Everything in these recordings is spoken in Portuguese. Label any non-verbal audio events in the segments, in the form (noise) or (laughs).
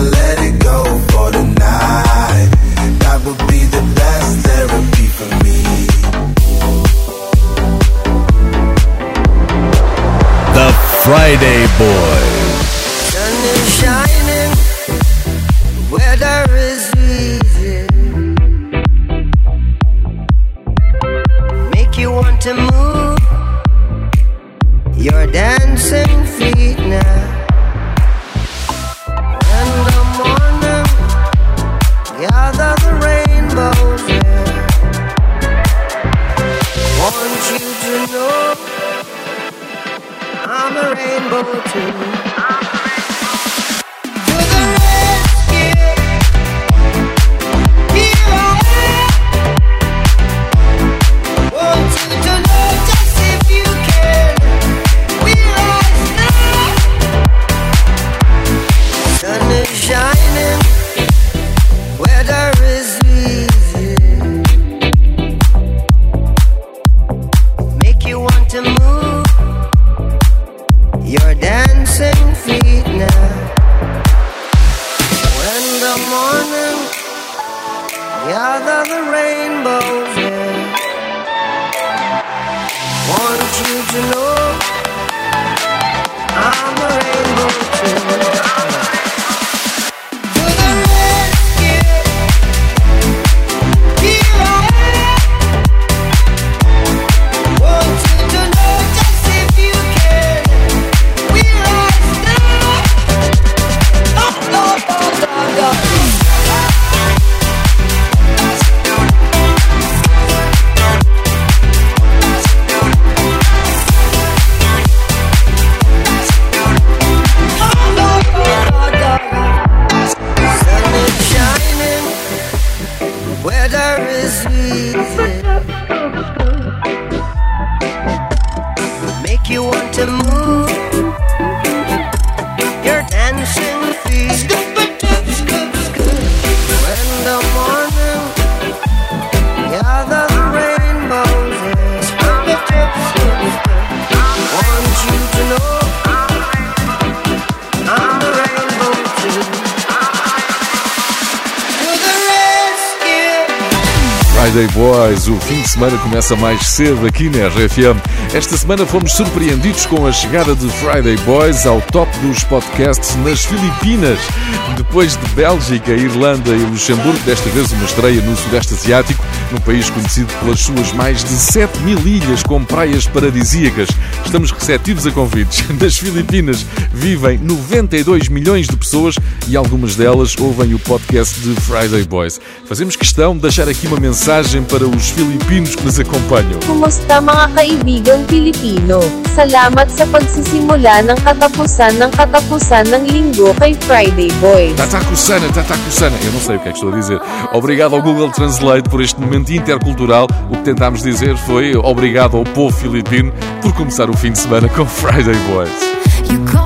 let it go for the night. That would be the best therapy for me. The Friday Boy. semana começa mais cedo aqui na RFM. Esta semana fomos surpreendidos com a chegada de Friday Boys ao top dos podcasts nas Filipinas. Depois de Bélgica, Irlanda e Luxemburgo, desta vez uma estreia no Sudeste Asiático, num país conhecido pelas suas mais de 7 mil ilhas com praias paradisíacas. Estamos receptivos a convites. (laughs) Nas Filipinas vivem 92 milhões de pessoas e algumas delas ouvem o podcast de Friday Boys. Fazemos questão de deixar aqui uma mensagem para os filipinos que nos acompanham. Kumusta mga kaibigan Pilipino? Salamat sa pagsisimula ng katapusan ng katapusan ng linggo kay Friday Boys. Tatakusana, Tatakusana. Eu não sei o que é que estou a dizer. Obrigado ao Google Translate por este momento intercultural. O que tentámos dizer foi obrigado ao povo filipino por começar o fim de semana com Friday Boys.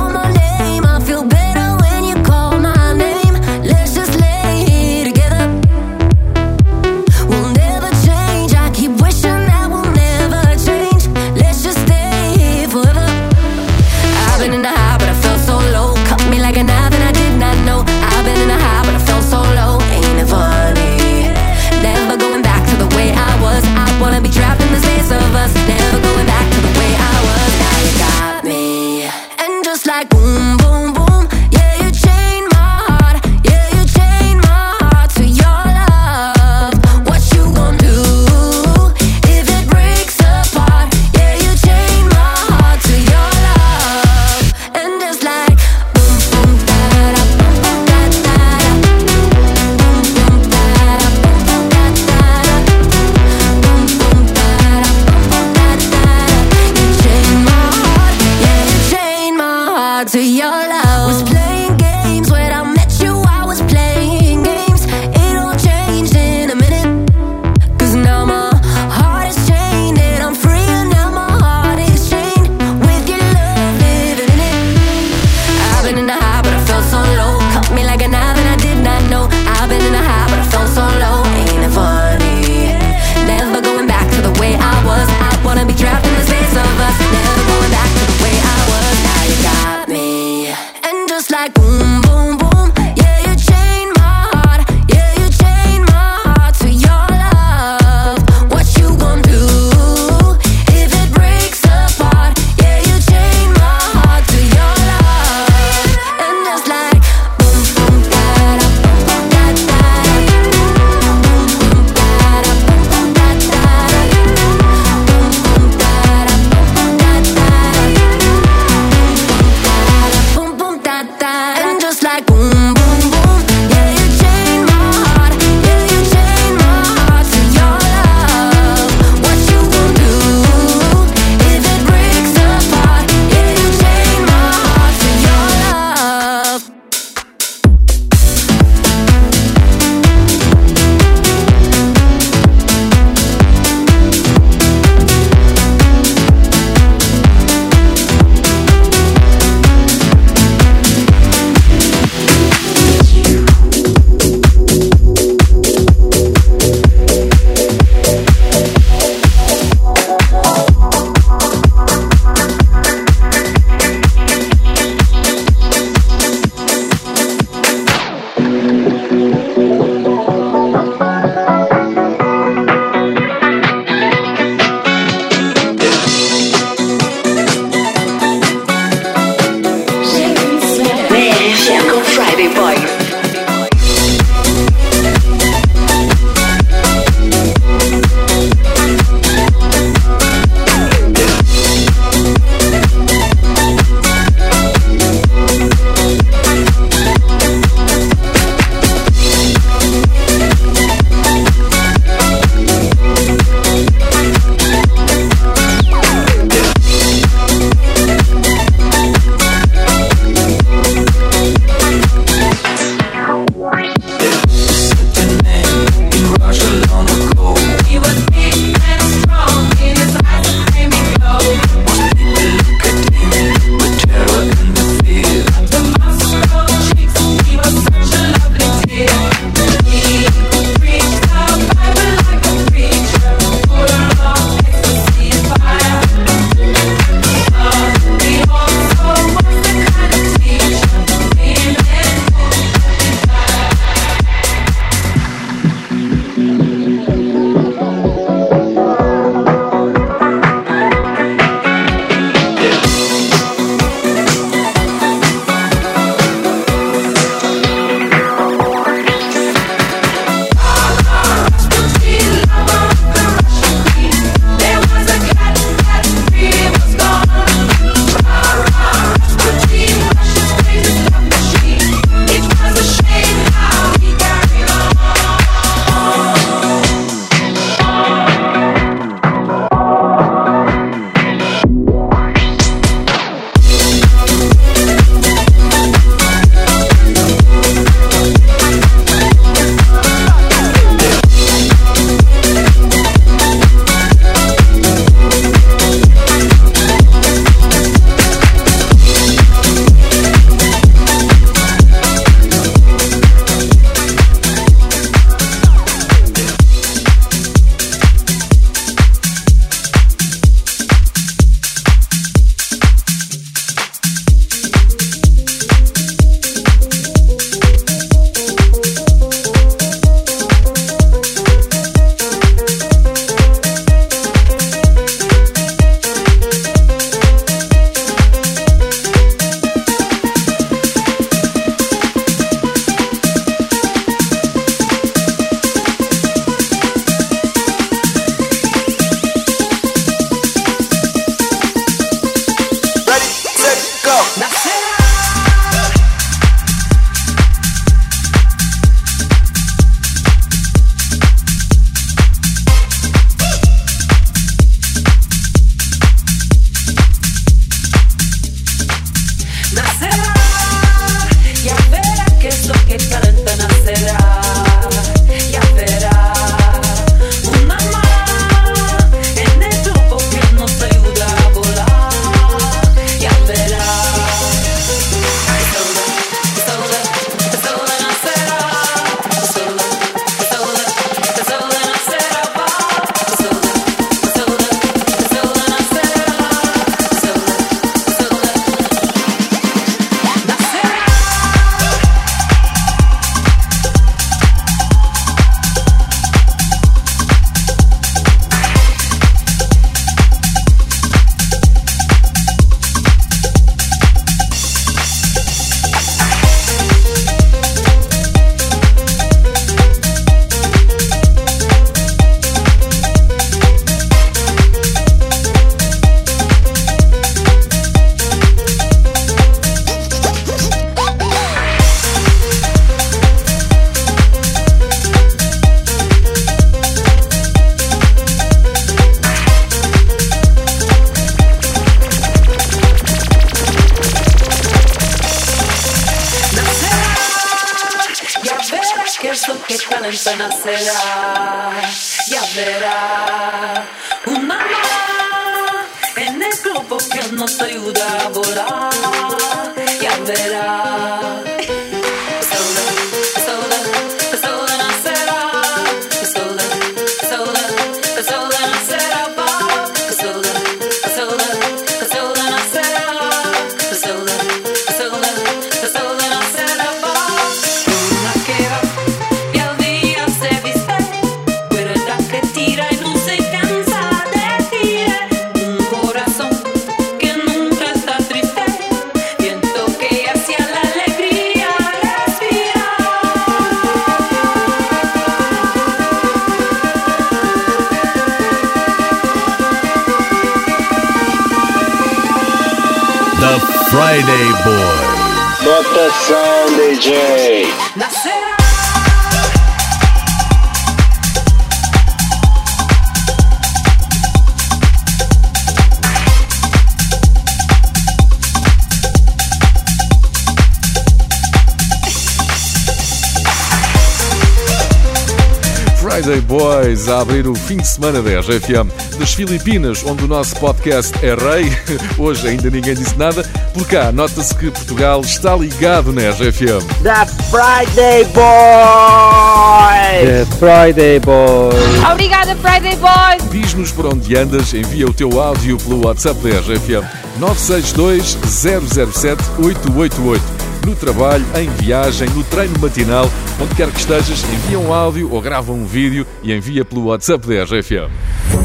Friday Boys a abrir o fim de semana da RFM das Filipinas, onde o nosso podcast é rei. (laughs) Hoje ainda ninguém disse nada. Por cá, nota-se que Portugal está ligado na RFM. The Friday Boy. The Friday Boy. Obrigada, Friday Boys! Diz-nos por onde andas, envia o teu áudio pelo WhatsApp da RFM 962 007 888. No trabalho, em viagem, no treino matinal, onde quer que estejas, envia um áudio ou grava um vídeo e envia pelo WhatsApp da RFM.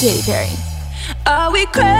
Katy Perry. Are we crazy?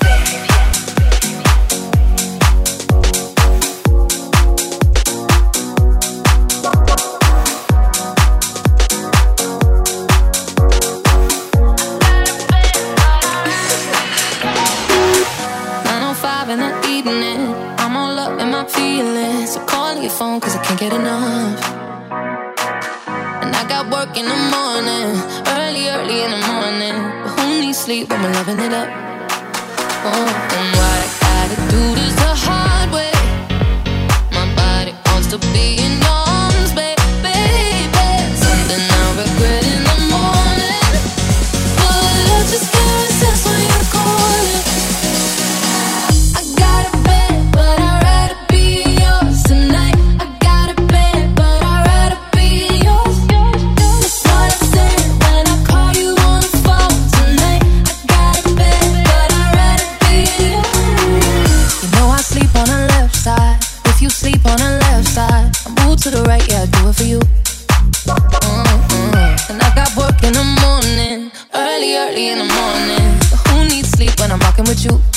joue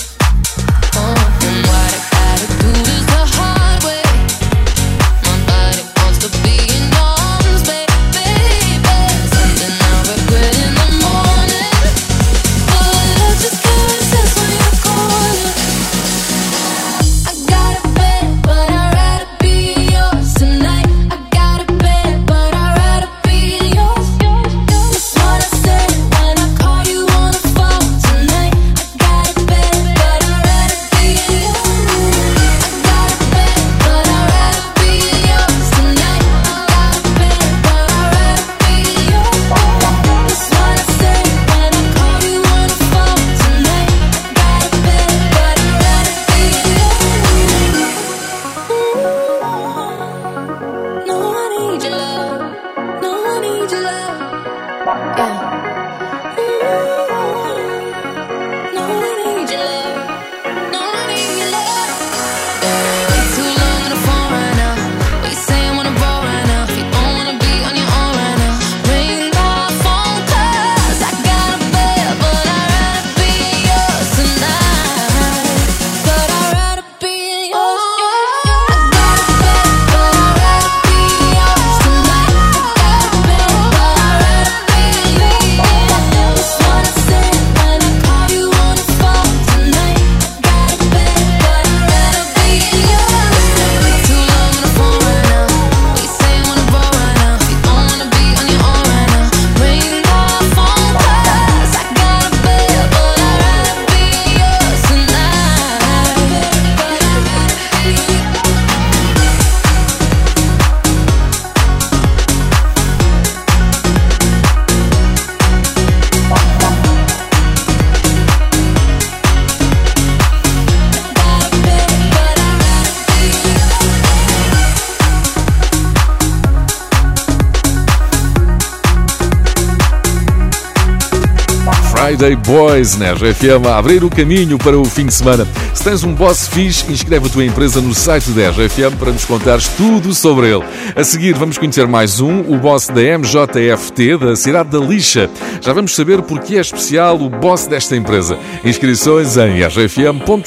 Friday Boys na RFM a abrir o caminho para o fim de semana. Se tens um boss fixe, inscreve a tua empresa no site da RFM para nos contares tudo sobre ele. A seguir vamos conhecer mais um, o boss da MJFT da cidade da Lixa. Já vamos saber porque é especial o boss desta empresa. Inscrições em rfm.sapo.pt.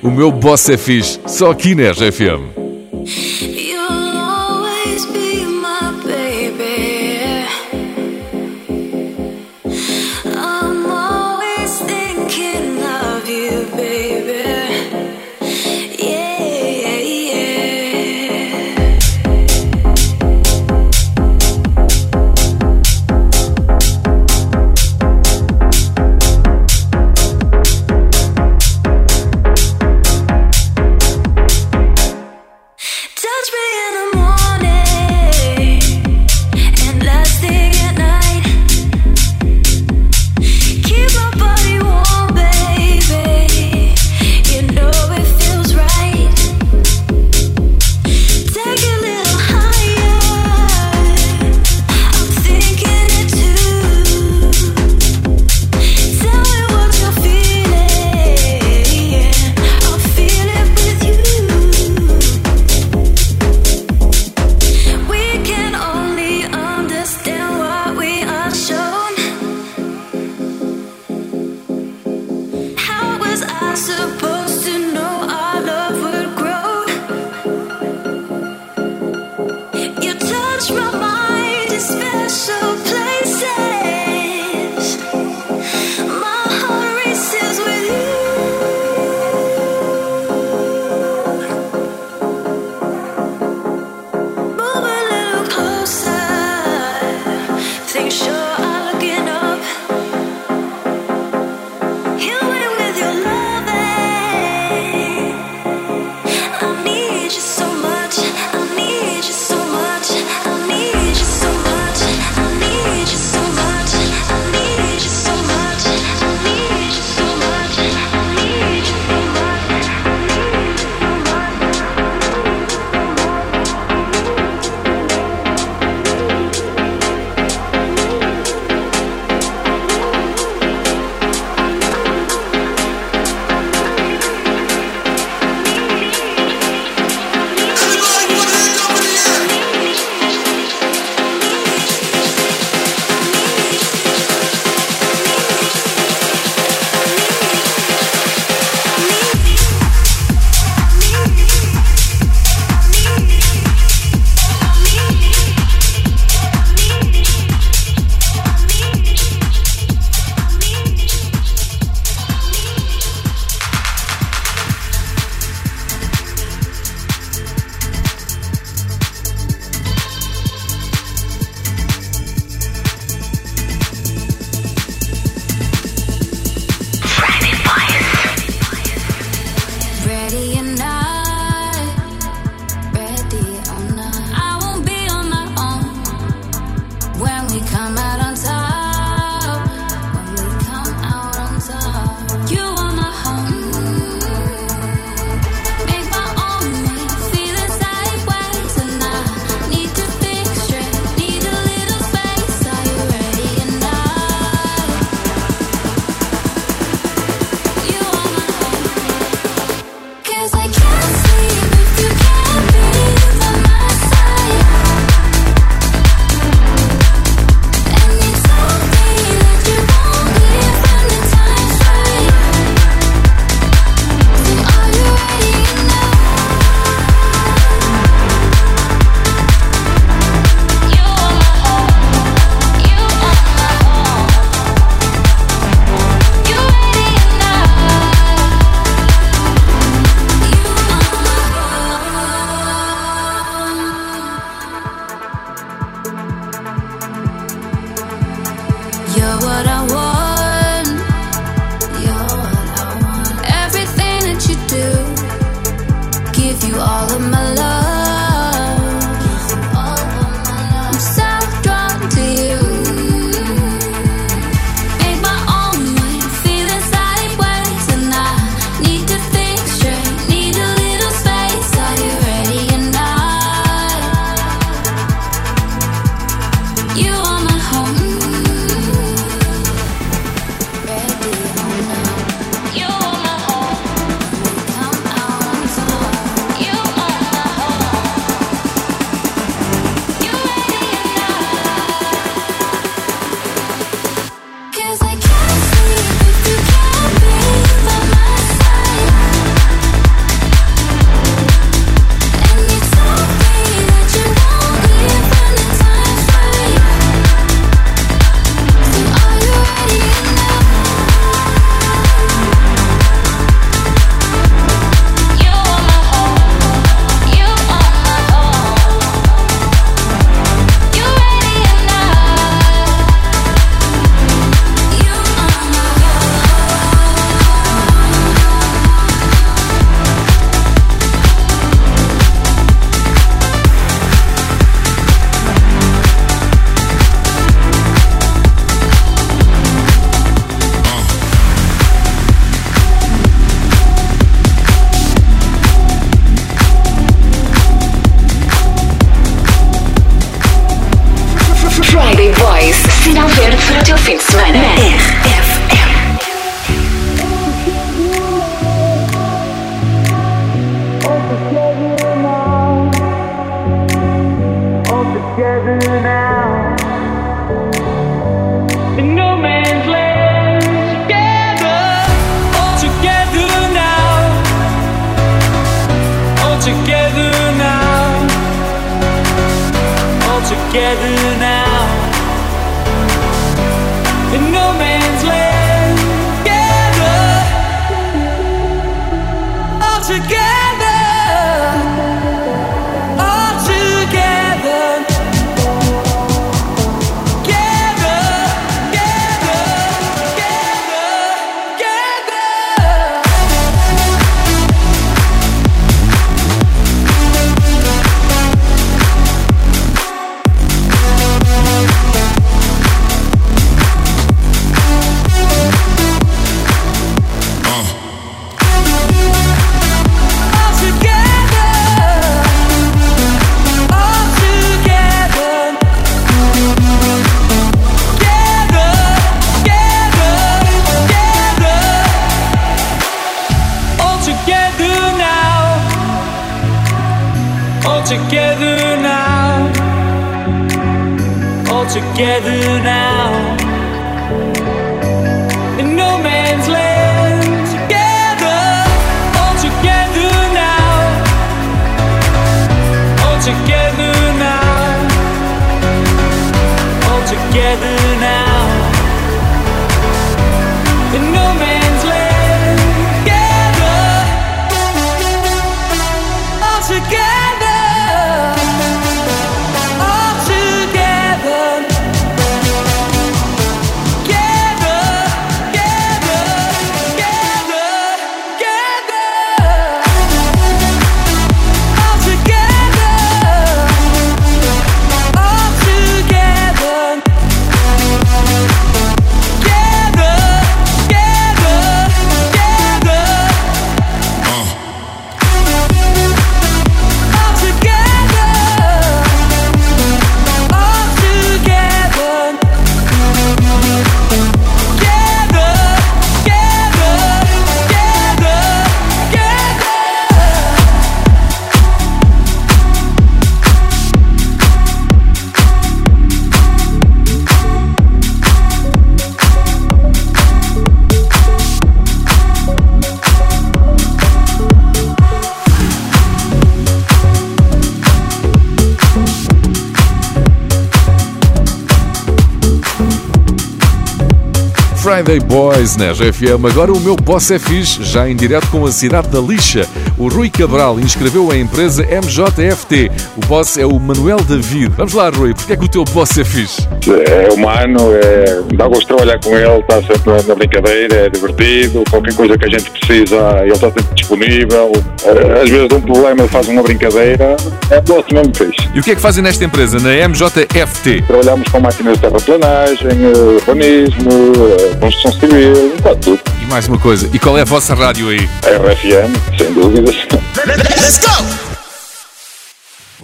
O meu boss é fixe, só aqui na RFM. all of my Friday Boys na RFM. Agora o meu boss é fixe, já em direto com a cidade da Lixa. O Rui Cabral inscreveu a empresa MJFT. O boss é o Manuel David. Vamos lá, Rui, porque é que o teu boss é fixe? É humano, é, dá gosto de trabalhar com ele, está sempre na brincadeira, é divertido, qualquer coisa que a gente precisa, ele está sempre disponível. Às vezes um problema faz uma brincadeira, é doce mesmo fixe. E o que é que fazem nesta empresa, na MJFT? Trabalhamos com máquinas de terraplanagem, eh, urbanismo, eh, construção civil, um bocado de tudo. E mais uma coisa, e qual é a vossa rádio aí? RFM, sem dúvidas. Let's go!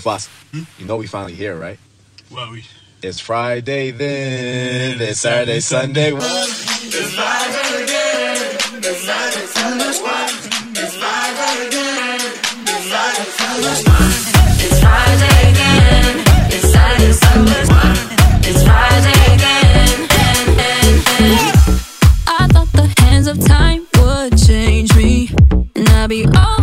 Boss, you know we finally here, right? Well, we. It's Friday then, it's Saturday, Sunday. It's Friday again. It's Friday, Sunday. It's I thought the hands of time would change me, and I'd be over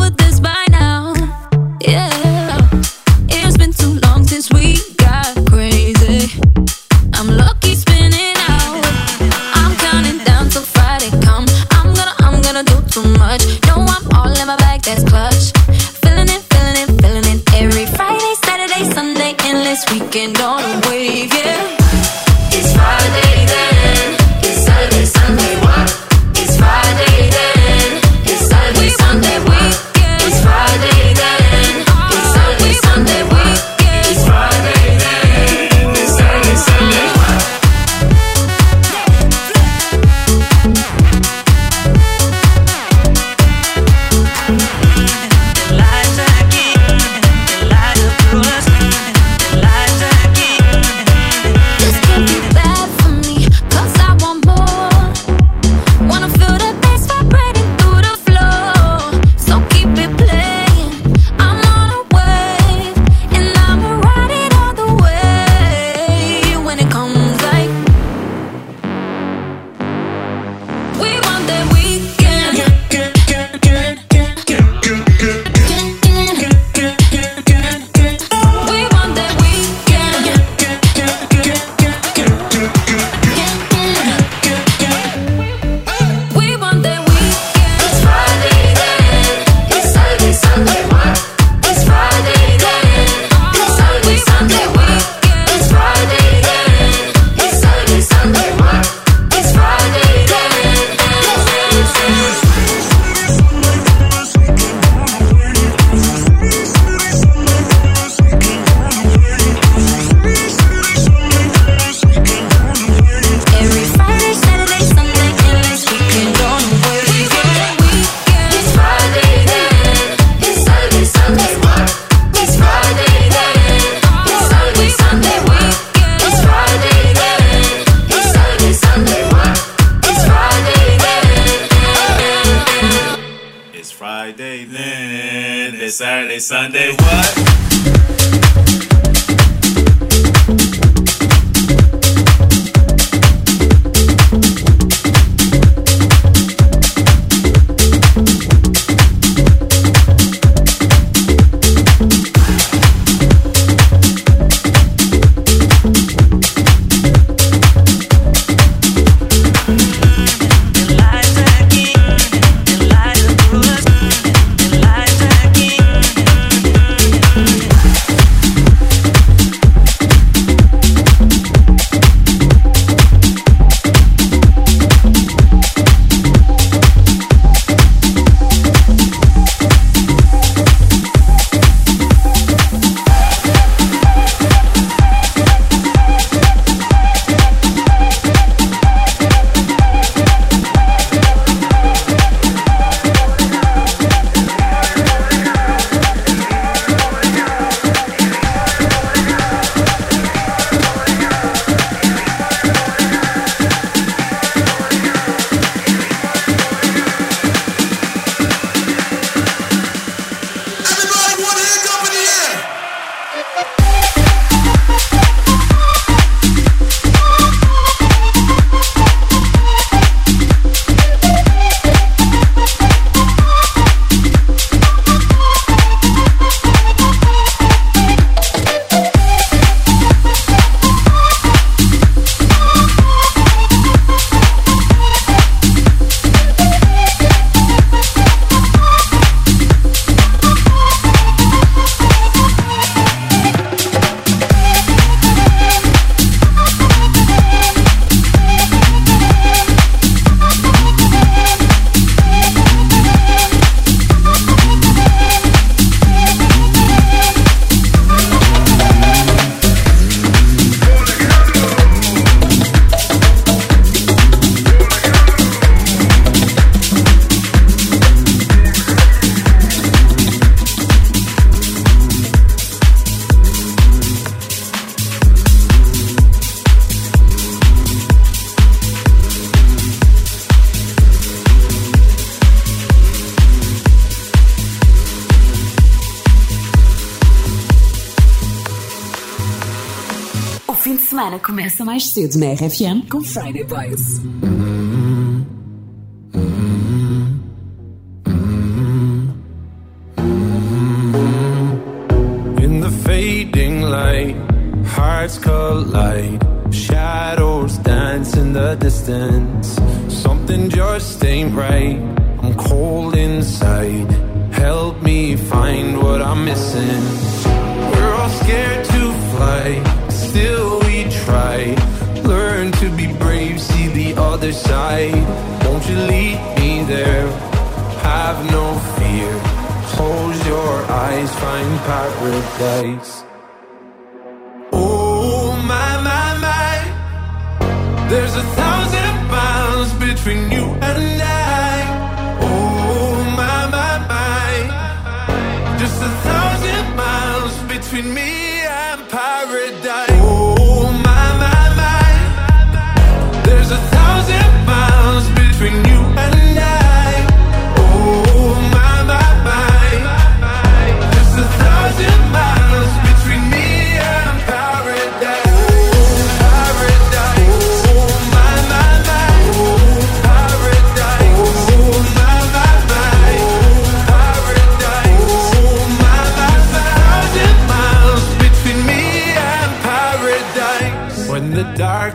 semana começa mais cedo na RFM com Friday Boys.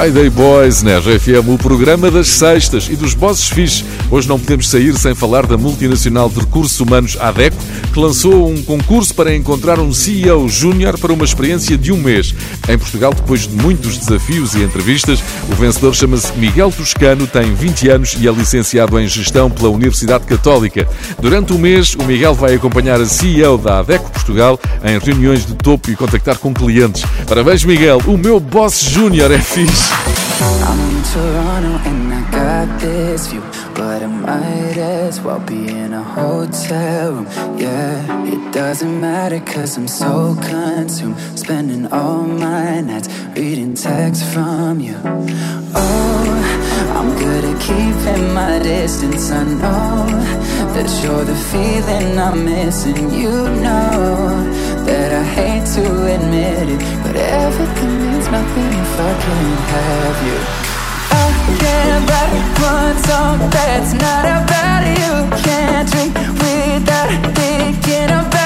Friday Boys na RFM, o programa das sextas e dos bosses fixe. Hoje não podemos sair sem falar da multinacional de recursos humanos ADECO, que lançou um concurso para encontrar um CEO júnior para uma experiência de um mês. Em Portugal, depois de muitos desafios e entrevistas, o vencedor chama-se Miguel Toscano, tem 20 anos e é licenciado em Gestão pela Universidade Católica. Durante o mês, o Miguel vai acompanhar a CEO da ADECO Portugal em reuniões de topo e contactar com clientes. Parabéns, Miguel! O meu boss júnior é fixe! I'm in Toronto and I got this view, but I might as well be in a hotel room. Yeah, it doesn't matter cause I'm so consumed, spending all my nights reading texts from you. Oh, I'm good at keeping my distance. I know that you're the feeling I'm missing. You know that I hate to admit it, but everything means nothing if I can't have you. I can't write one song that's not about you. Can't drink without thinking about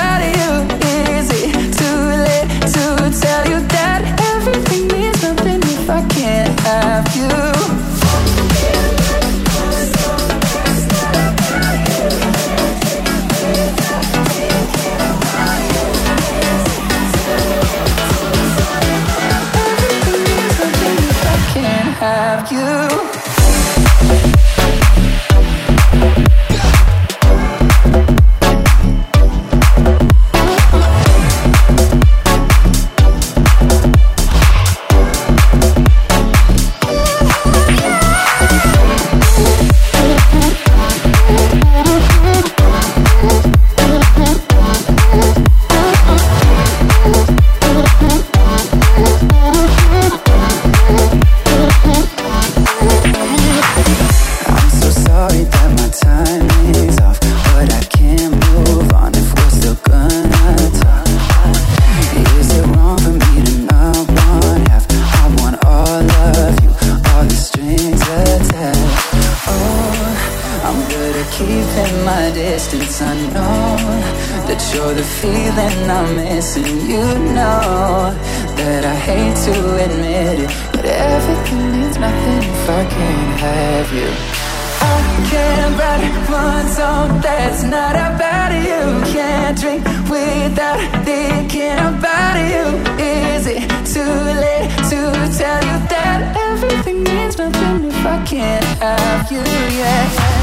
have you. I can't write one song oh, that's not about you. Can't drink without thinking about you. Is it too late to tell you that everything means nothing if I can't have you? Yeah,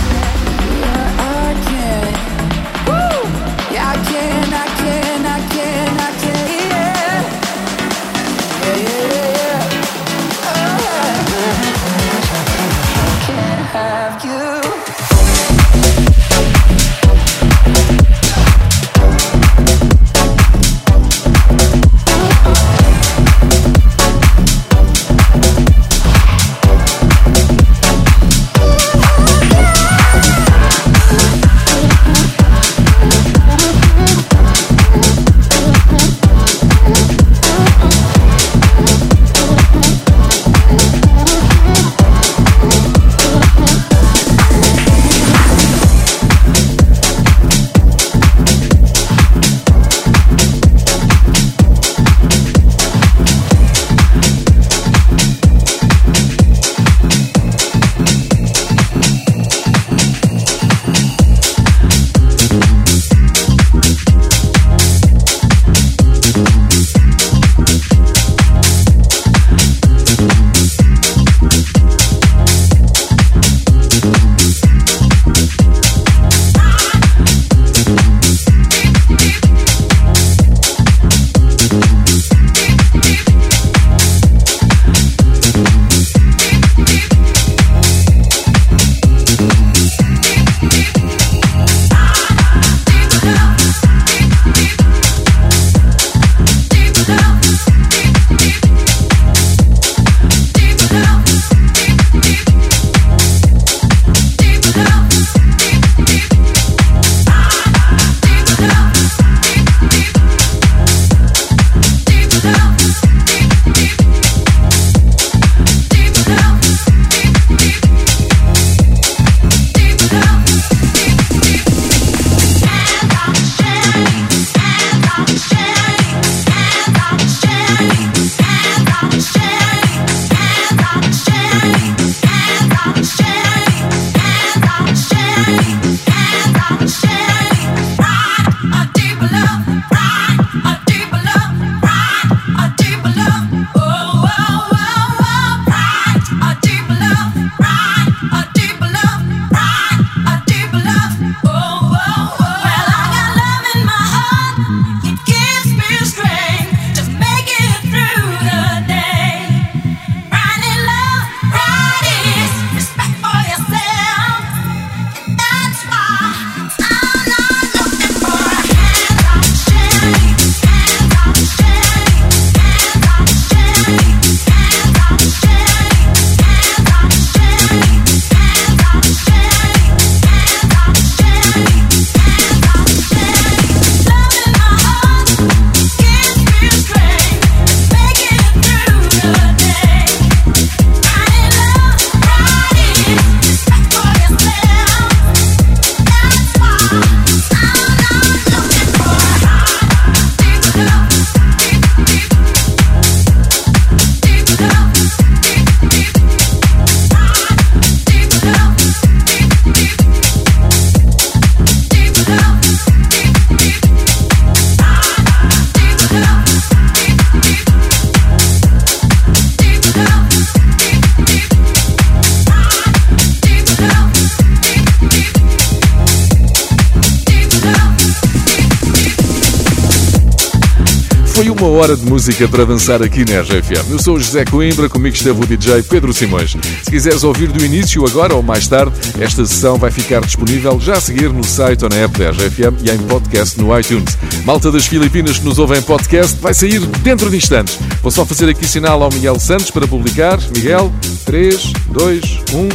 música para dançar aqui na RFM. Eu sou o José Coimbra, comigo esteve o DJ Pedro Simões. Se quiseres ouvir do início, agora ou mais tarde, esta sessão vai ficar disponível já a seguir no site ou na app da RFM e em podcast no iTunes. Malta das Filipinas que nos ouve em podcast vai sair dentro de instantes. Vou só fazer aqui sinal ao Miguel Santos para publicar. Miguel, 3, 2, 1,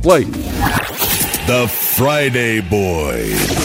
play. The Friday Boys.